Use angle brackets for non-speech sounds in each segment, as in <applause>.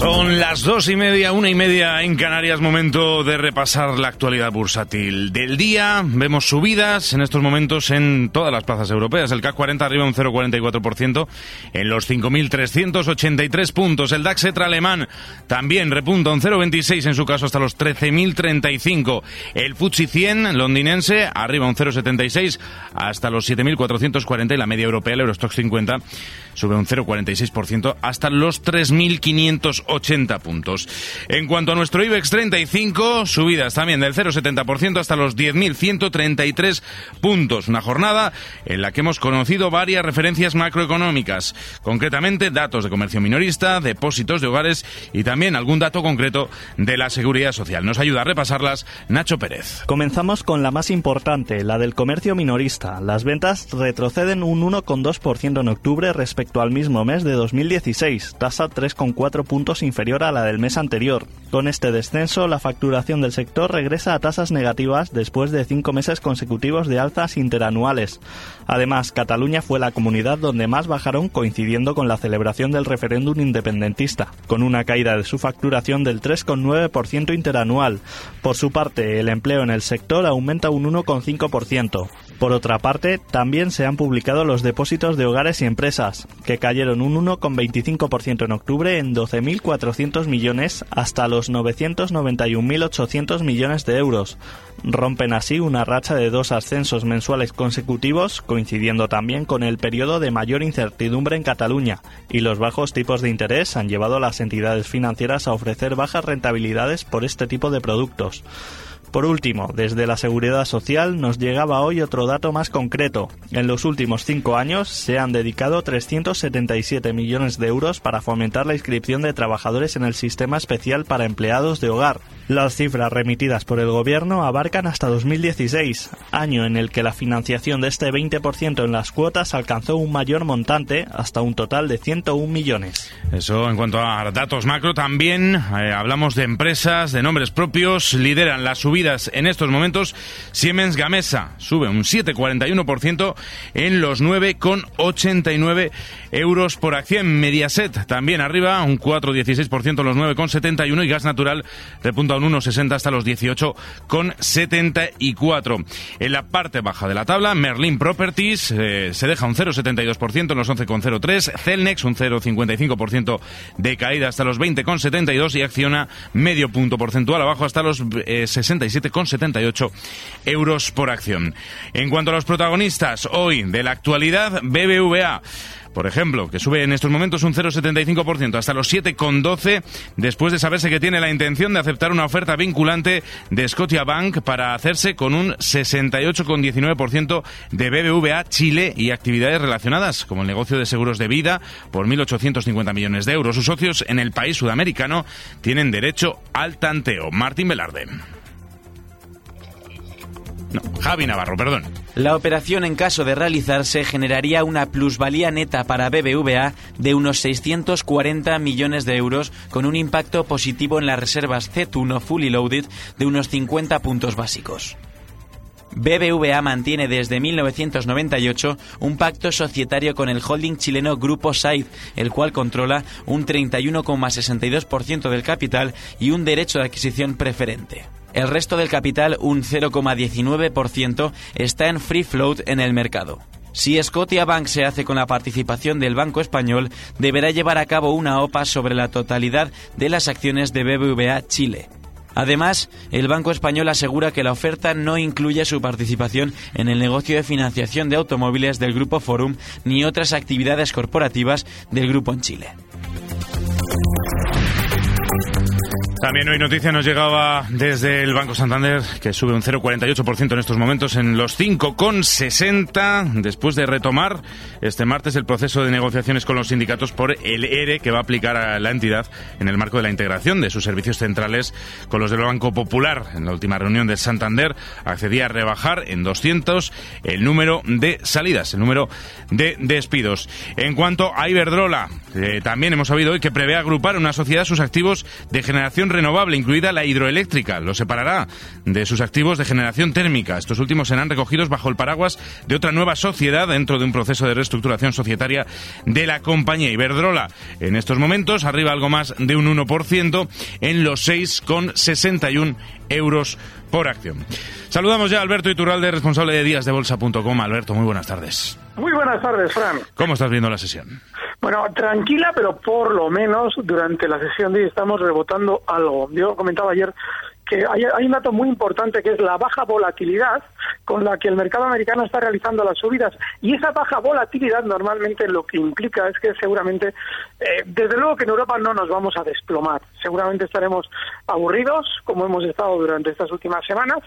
Son las dos y media, una y media en Canarias, momento de repasar la actualidad bursátil del día. Vemos subidas en estos momentos en todas las plazas europeas. El CAC 40 arriba un 0,44% en los 5.383 puntos. El DAX etra alemán también repunta un 0,26 en su caso hasta los 13.035. El FTSE 100 londinense arriba un 0,76 hasta los 7.440 y la media europea, el Eurostock 50 sube un 0,46% hasta los 3.580 puntos. En cuanto a nuestro IBEX 35, subidas también del 0,70% hasta los 10.133 puntos. Una jornada en la que hemos conocido varias referencias macroeconómicas, concretamente datos de comercio minorista, depósitos de hogares y también algún dato concreto de la seguridad social. Nos ayuda a repasarlas Nacho Pérez. Comenzamos con la más importante, la del comercio minorista. Las ventas retroceden un 1,2% en octubre respecto al mismo mes de 2016, tasa 3,4 puntos inferior a la del mes anterior. Con este descenso, la facturación del sector regresa a tasas negativas después de cinco meses consecutivos de alzas interanuales. Además, Cataluña fue la comunidad donde más bajaron coincidiendo con la celebración del referéndum independentista, con una caída de su facturación del 3,9% interanual. Por su parte, el empleo en el sector aumenta un 1,5%. Por otra parte, también se han publicado los depósitos de hogares y empresas, que cayeron un 1,25% en octubre en 12.400 millones hasta los 991.800 millones de euros. Rompen así una racha de dos ascensos mensuales consecutivos, coincidiendo también con el periodo de mayor incertidumbre en Cataluña, y los bajos tipos de interés han llevado a las entidades financieras a ofrecer bajas rentabilidades por este tipo de productos. Por último, desde la Seguridad Social nos llegaba hoy otro dato más concreto. En los últimos cinco años se han dedicado 377 millones de euros para fomentar la inscripción de trabajadores en el Sistema Especial para Empleados de Hogar. Las cifras remitidas por el Gobierno abarcan hasta 2016, año en el que la financiación de este 20% en las cuotas alcanzó un mayor montante, hasta un total de 101 millones. Eso en cuanto a datos macro, también eh, hablamos de empresas, de nombres propios, lideran la subida en estos momentos. Siemens Gamesa sube un 7,41% en los 9,89 euros por acción. Mediaset también arriba, un 4,16% en los 9,71 y Gas Natural repunta un 1,60 hasta los 18,74. En la parte baja de la tabla, Merlin Properties eh, se deja un 0,72% en los 11,03. Celnex un 0,55% de caída hasta los 20,72 y Acciona medio punto porcentual abajo hasta los eh, 67,78 euros por acción. En cuanto a los protagonistas hoy de la actualidad, BBVA por ejemplo, que sube en estos momentos un 0,75% hasta los 7,12 después de saberse que tiene la intención de aceptar una oferta vinculante de Scotiabank para hacerse con un 68,19% de BBVA Chile y actividades relacionadas, como el negocio de seguros de vida por 1.850 millones de euros. Sus socios en el país sudamericano tienen derecho al tanteo. Martín Velarde. No, Javi Navarro, perdón. La operación en caso de realizarse generaría una plusvalía neta para BBVA de unos 640 millones de euros con un impacto positivo en las reservas Z1 fully loaded de unos 50 puntos básicos. BBVA mantiene desde 1998 un pacto societario con el holding chileno Grupo SAID, el cual controla un 31,62% del capital y un derecho de adquisición preferente. El resto del capital, un 0,19%, está en free float en el mercado. Si Scotiabank se hace con la participación del Banco Español, deberá llevar a cabo una OPA sobre la totalidad de las acciones de BBVA Chile. Además, el Banco Español asegura que la oferta no incluye su participación en el negocio de financiación de automóviles del Grupo Forum ni otras actividades corporativas del grupo en Chile. También hoy noticia nos llegaba desde el Banco Santander que sube un 0,48% en estos momentos en los 5,60 después de retomar este martes el proceso de negociaciones con los sindicatos por el ERE que va a aplicar a la entidad en el marco de la integración de sus servicios centrales con los del Banco Popular. En la última reunión de Santander accedía a rebajar en 200 el número de salidas, el número de despidos. En cuanto a Iberdrola, eh, también hemos sabido hoy que prevé agrupar una sociedad sus activos de generación renovable, incluida la hidroeléctrica. Lo separará de sus activos de generación térmica. Estos últimos serán recogidos bajo el paraguas de otra nueva sociedad dentro de un proceso de reestructuración societaria de la compañía Iberdrola. En estos momentos, arriba algo más de un 1% en los 6,61 euros por acción. Saludamos ya a Alberto Iturralde, responsable de díasdebolsa.com. Alberto, muy buenas tardes. Muy buenas tardes, Fran. ¿Cómo estás viendo la sesión? Bueno, tranquila, pero por lo menos durante la sesión de hoy estamos rebotando algo. Yo comentaba ayer que hay, un dato muy importante que es la baja volatilidad con la que el mercado americano está realizando las subidas. Y esa baja volatilidad normalmente lo que implica es que seguramente, eh, desde luego que en Europa no nos vamos a desplomar. Seguramente estaremos aburridos, como hemos estado durante estas últimas semanas,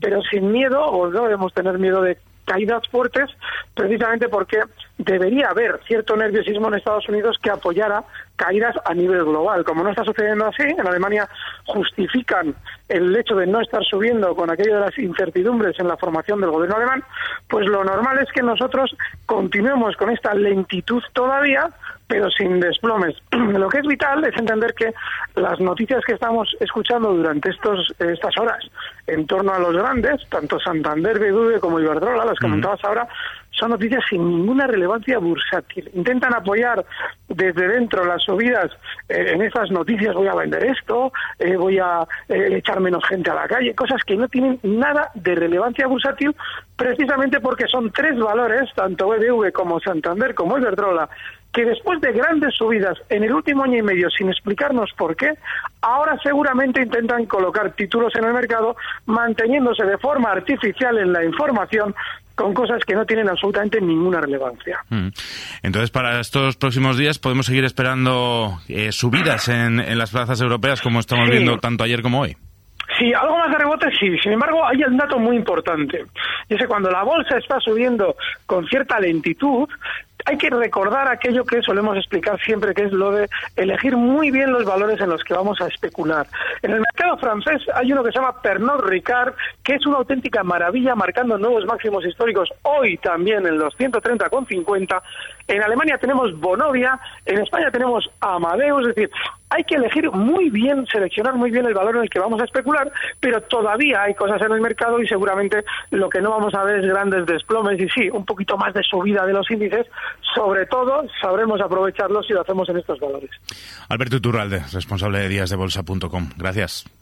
pero sin miedo, o no debemos tener miedo de caídas fuertes, precisamente porque debería haber cierto nerviosismo en Estados Unidos que apoyara caídas a nivel global. Como no está sucediendo así, en Alemania justifican el hecho de no estar subiendo con aquello de las incertidumbres en la formación del gobierno alemán, pues lo normal es que nosotros continuemos con esta lentitud todavía, pero sin desplomes. <clears throat> Lo que es vital es entender que las noticias que estamos escuchando durante estos, estas horas en torno a los grandes, tanto Santander, BBV como Iberdrola, las comentabas ahora, son noticias sin ninguna relevancia bursátil. Intentan apoyar desde dentro las subidas eh, en esas noticias, voy a vender esto, eh, voy a eh, echar menos gente a la calle, cosas que no tienen nada de relevancia bursátil, precisamente porque son tres valores, tanto BBV como Santander como Iberdrola, que después de grandes subidas en el último año y medio sin explicarnos por qué, ahora seguramente intentan colocar títulos en el mercado manteniéndose de forma artificial en la información con cosas que no tienen absolutamente ninguna relevancia. Mm. Entonces, para estos próximos días podemos seguir esperando eh, subidas en, en, las plazas europeas como estamos viendo tanto ayer como hoy. Sí, algo más de rebote sí. Sin embargo, hay un dato muy importante. Y es que cuando la bolsa está subiendo con cierta lentitud, hay que recordar aquello que solemos explicar siempre, que es lo de elegir muy bien los valores en los que vamos a especular. En el francés hay uno que se llama Pernod Ricard, que es una auténtica maravilla, marcando nuevos máximos históricos hoy también en los 130,50. En Alemania tenemos Bonovia, en España tenemos Amadeus, es decir, hay que elegir muy bien, seleccionar muy bien el valor en el que vamos a especular, pero todavía hay cosas en el mercado y seguramente lo que no vamos a ver es grandes desplomes y sí, un poquito más de subida de los índices, sobre todo sabremos aprovecharlos si lo hacemos en estos valores. Alberto Iturralde, responsable de díasdebolsa.com. Gracias.